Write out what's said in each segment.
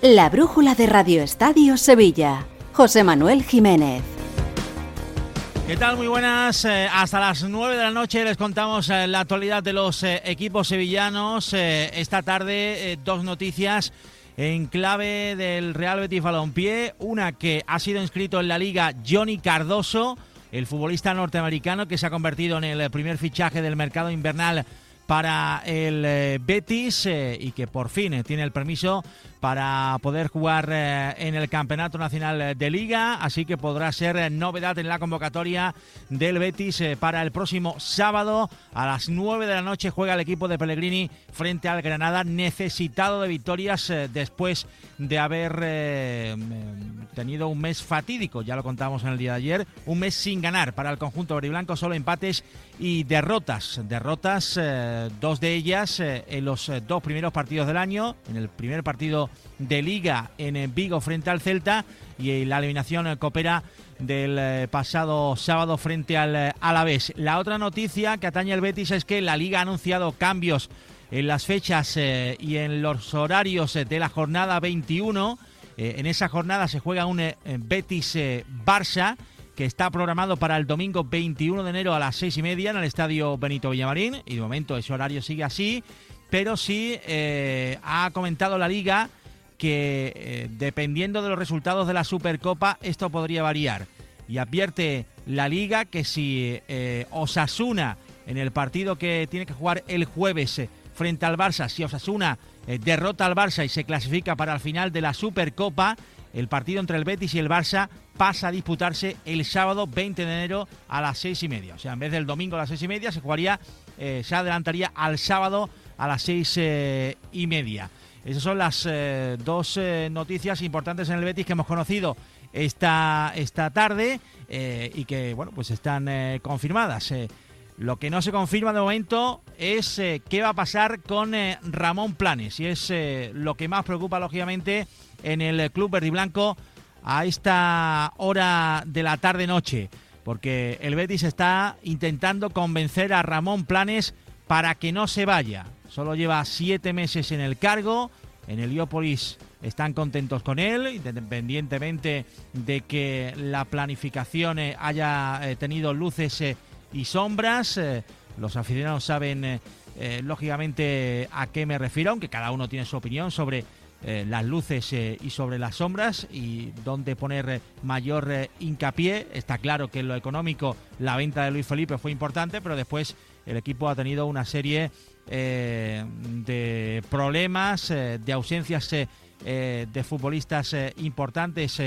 La brújula de Radio Estadio Sevilla. José Manuel Jiménez. ¿Qué tal? Muy buenas. Eh, hasta las 9 de la noche les contamos eh, la actualidad de los eh, equipos sevillanos. esta tarde dos noticias en clave del Real Betis Balompié. Una que ha sido inscrito en la liga Johnny Cardoso, el futbolista norteamericano que se ha convertido en el primer fichaje del mercado invernal para el Betis y que por fin tiene el permiso para poder jugar eh, en el Campeonato Nacional de Liga, así que podrá ser eh, novedad en la convocatoria del Betis eh, para el próximo sábado a las 9 de la noche. Juega el equipo de Pellegrini frente al Granada necesitado de victorias después de haber tenido un mes fatídico, ya lo contamos en el día de ayer, un mes sin ganar para el conjunto veriblanco, solo empates y derrotas, derrotas, dos de ellas en los dos primeros partidos del año, en el primer partido de Liga en Vigo frente al Celta y la eliminación coopera del eh, pasado sábado frente al eh, Alavés. La otra noticia que atañe al Betis es que la Liga ha anunciado cambios en las fechas eh, y en los horarios de la jornada 21. en esa jornada se juega un Betis-Barça que está programado para el domingo 21 de enero a las seis y media en el estadio Benito Villamarín. Y de momento ese horario sigue así pero sí eh, ha comentado la liga que eh, dependiendo de los resultados de la Supercopa esto podría variar. Y advierte la liga que si eh, Osasuna en el partido que tiene que jugar el jueves frente al Barça, si Osasuna derrota al Barça y se clasifica para el final de la Supercopa, el partido entre el Betis y el Barça pasa a disputarse el sábado 20 de enero a las seis y media. O sea, en vez del domingo a las seis y media, se jugaría, se adelantaría al sábado a las seis eh, y media. Esas son las eh, dos eh, noticias importantes en el Betis que hemos conocido esta, esta tarde y que bueno pues están confirmadas. lo que no se confirma de momento es qué va a pasar con Ramón Planes y es lo que más preocupa lógicamente en el club verde y blanco a esta hora de la tarde noche porque el Betis está intentando convencer a Ramón Planes para que no se vaya. Solo lleva siete meses en el cargo. En Heliópolis están contentos con él, independientemente de que la planificación eh, haya eh, tenido luces eh, y sombras. Los aficionados saben, lógicamente, a qué me refiero, aunque cada uno tiene su opinión sobre las luces y sobre las sombras y dónde poner mayor hincapié. Está claro que en lo económico la venta de Luis Felipe fue importante, pero después el equipo ha tenido una serie eh, de problemas, eh, de ausencias eh, de futbolistas importantes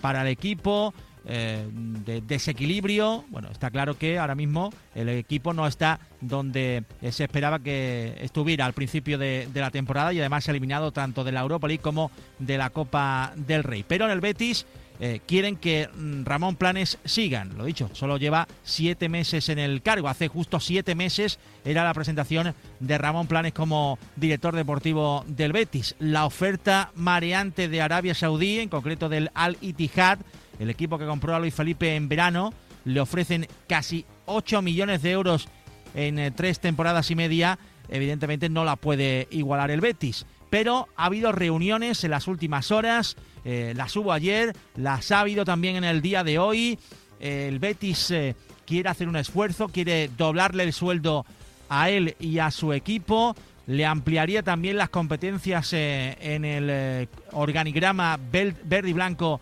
para el equipo, de desequilibrio. Bueno, está claro que ahora mismo el equipo no está donde se esperaba que estuviera al principio de, la temporada y además eliminado tanto de la Europa League como de la Copa del Rey. Pero en el Betis eh, quieren que mm, Ramón Planes sigan. Lo dicho, solo lleva siete meses en el cargo. Hace justo siete meses era la presentación de Ramón Planes como director deportivo del Betis. La oferta mareante de Arabia Saudí, en concreto del Al Ittihad, el equipo que compró a Luis Felipe en verano, le ofrecen casi 8 millones de euros en eh, tres temporadas y media. Evidentemente no la puede igualar el Betis pero ha habido reuniones en las últimas horas, eh, las hubo ayer, las ha habido también en el día de hoy. el Betis eh, quiere hacer un esfuerzo, quiere doblarle el sueldo a él y a su equipo. Le ampliaría también las competencias eh, en el organigrama verde y blanco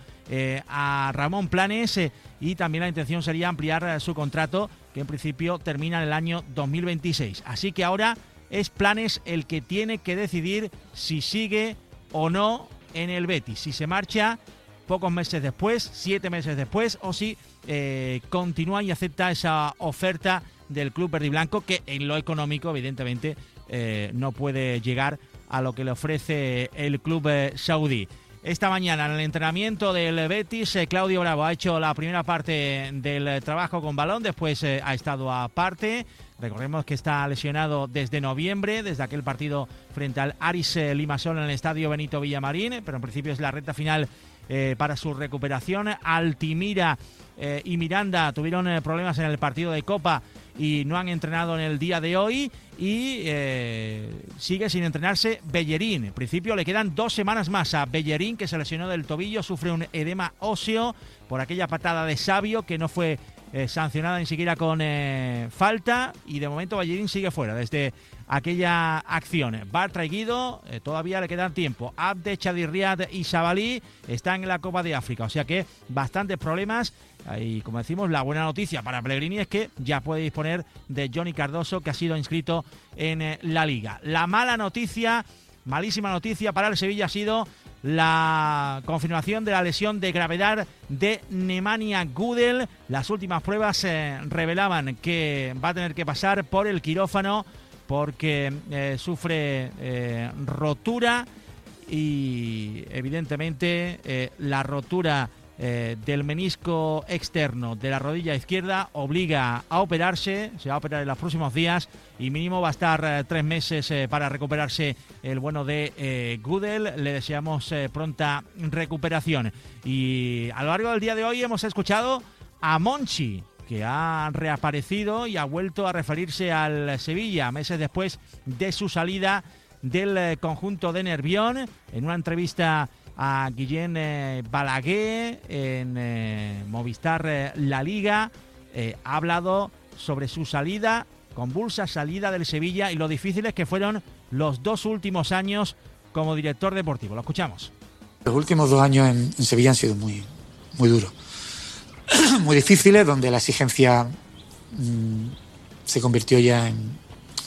a Ramón Planes y también la intención sería ampliar su contrato que en principio termina en el año 2026. Así que ahora es Planes el que tiene que decidir si sigue o no en el Betis, si se marcha pocos meses después, siete meses después, o si eh, continúa y acepta esa oferta del club verde y blanco, que en lo económico, evidentemente, eh, no puede llegar a lo que le ofrece el club eh, saudí. Esta mañana en el entrenamiento del Betis, Claudio Bravo ha hecho la primera parte del trabajo con balón, después ha estado aparte. Recordemos que está lesionado desde noviembre, desde aquel partido frente al Aris eh, Limasol en el estadio Benito Villamarín, pero en principio es la recta final eh, para su recuperación. Altimira eh, y Miranda tuvieron problemas en el partido de Copa y no han entrenado en el día de hoy y eh, sigue sin entrenarse Bellerín. En principio le quedan dos semanas más a Bellerín que se lesionó del tobillo, sufre un edema óseo por aquella patada de Sabio que no fue eh, sancionada ni siquiera con eh, falta y de momento Ballerín sigue fuera desde aquella acción. Bartra y Guido eh, todavía le quedan tiempo. Abde, Chadirriad y Sabalí están en la Copa de África, o sea que bastantes problemas. Y como decimos, la buena noticia para Pellegrini es que ya puede disponer de Johnny Cardoso, que ha sido inscrito en la liga. La mala noticia, malísima noticia para el Sevilla ha sido la confirmación de la lesión de gravedad de Nemanja Gudel. Las últimas pruebas eh, revelaban que va a tener que pasar por el quirófano porque eh, sufre eh, rotura y evidentemente la rotura eh, del menisco externo de la rodilla izquierda obliga a operarse, se va a operar en los próximos días y mínimo va a estar eh, tres meses eh, para recuperarse el bueno de Gudel. Le deseamos pronta recuperación. Y a lo largo del día de hoy hemos escuchado a Monchi que ha reaparecido y ha vuelto a referirse al Sevilla meses después de su salida del conjunto de Nervión en una entrevista a Guillén eh, Balaguer en eh, Movistar eh, La Liga. ha hablado sobre su salida, convulsa salida del Sevilla y lo difíciles que fueron los dos últimos años como director deportivo. Lo escuchamos. Los últimos dos años en, Sevilla han sido muy, muy duros, muy difíciles, donde la exigencia mm, se convirtió ya en,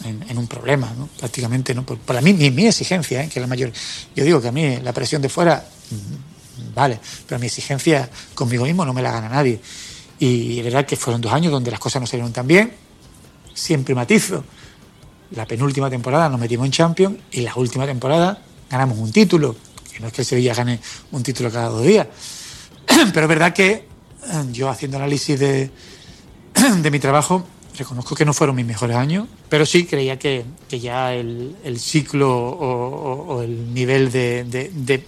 en, un problema, ¿no? prácticamente. ¿no? Para mí, mi, exigencia, ¿eh? que es la mayor. Yo digo que a mí la presión de fuera, mm, vale, pero mi exigencia conmigo mismo no me la gana nadie. Y es verdad que fueron dos años donde las cosas no salieron tan bien. Siempre matizo. La penúltima temporada nos metimos en Champions y la última temporada ganamos un título. Que no es que el Sevilla gane un título cada dos días. Pero es verdad que yo haciendo análisis de, de mi trabajo reconozco que no fueron mis mejores años, pero sí creía que, ya el, ciclo o, el nivel de,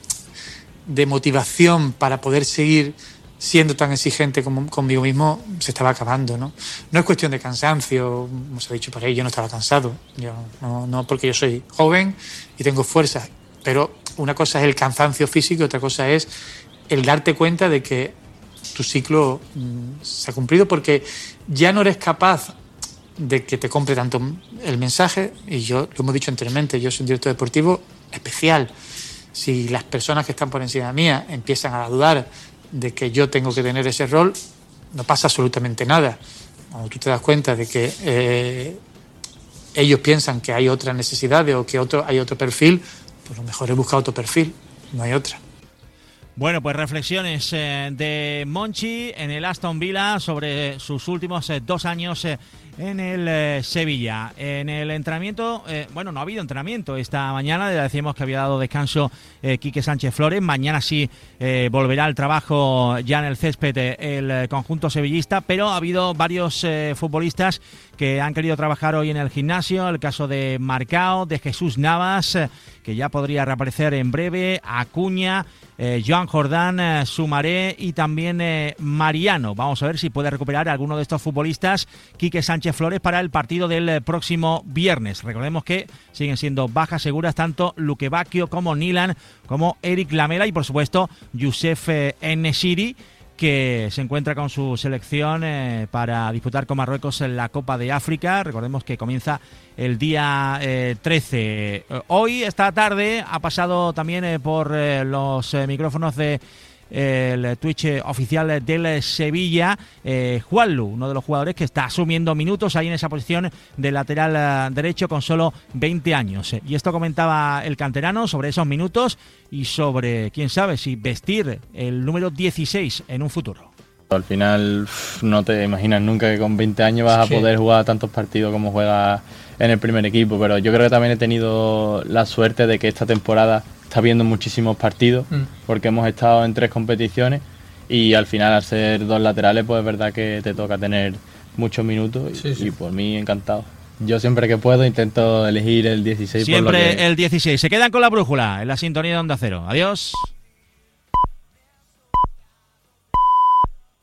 motivación para poder seguir siendo tan exigente como, conmigo mismo se estaba acabando. ¿no? no es cuestión de cansancio, como se ha dicho por ahí, yo no estaba cansado, yo, no, no porque yo soy joven y tengo fuerza, pero una cosa es el cansancio físico otra cosa es el darte cuenta de que tu ciclo mm, se ha cumplido porque ya no eres capaz de que te compre tanto el mensaje, y yo lo hemos dicho anteriormente, yo soy un director deportivo especial. Si las personas que están por encima mía empiezan a dudar de que yo tengo que tener ese rol, no pasa absolutamente nada. Cuando tú te das cuenta de que eh, ellos piensan que hay otras necesidades o que hay otro perfil, pues lo mejor es buscar otro perfil, no hay otra. Bueno, pues reflexiones eh, de Monchi en el Aston Villa sobre sus últimos eh, dos años en el eh, Sevilla. En el entrenamiento, eh, bueno, no ha habido entrenamiento esta mañana, le decíamos que había dado descanso eh, Quique Sánchez Flores. Mañana sí volverá al trabajo ya en el césped el conjunto sevillista, pero ha habido varios futbolistas que han querido trabajar hoy en el gimnasio. El caso de Marcao, de Jesús Navas, que ya podría reaparecer en breve, Acuña. Eh, Joan Jordán, eh, Sumaré y también eh, Mariano. Vamos a ver si puede recuperar alguno de estos futbolistas, Quique Sánchez Flores, para el partido del próximo viernes. Recordemos que siguen siendo bajas seguras tanto Luque Bacchio como Nilan, como Eric Lamela y por supuesto Youssef Enesiri que se encuentra con su selección eh, para disputar con Marruecos en la Copa de África. Recordemos que comienza el día 13. Eh, hoy, esta tarde, ha pasado también eh, por los micrófonos de el Twitch oficial del Sevilla, eh, Juanlu, uno de los jugadores que está asumiendo minutos ahí en esa posición de lateral eh, derecho con solo 20 años. Y esto comentaba el canterano sobre esos minutos y sobre, quién sabe, si vestir el número 16 en un futuro. Al final no te imaginas nunca que con 20 años vas a poder jugar tantos partidos como juegas en el primer equipo, pero yo creo que también he tenido la suerte de que esta temporada está viendo muchísimos partidos mm. porque hemos estado en tres competiciones y al final al ser dos laterales pues es verdad que te toca tener muchos minutos y, por mí encantado. Yo siempre que puedo intento elegir el 16. Siempre el 16. Se quedan con la brújula en la sintonía de Onda Cero. Adiós.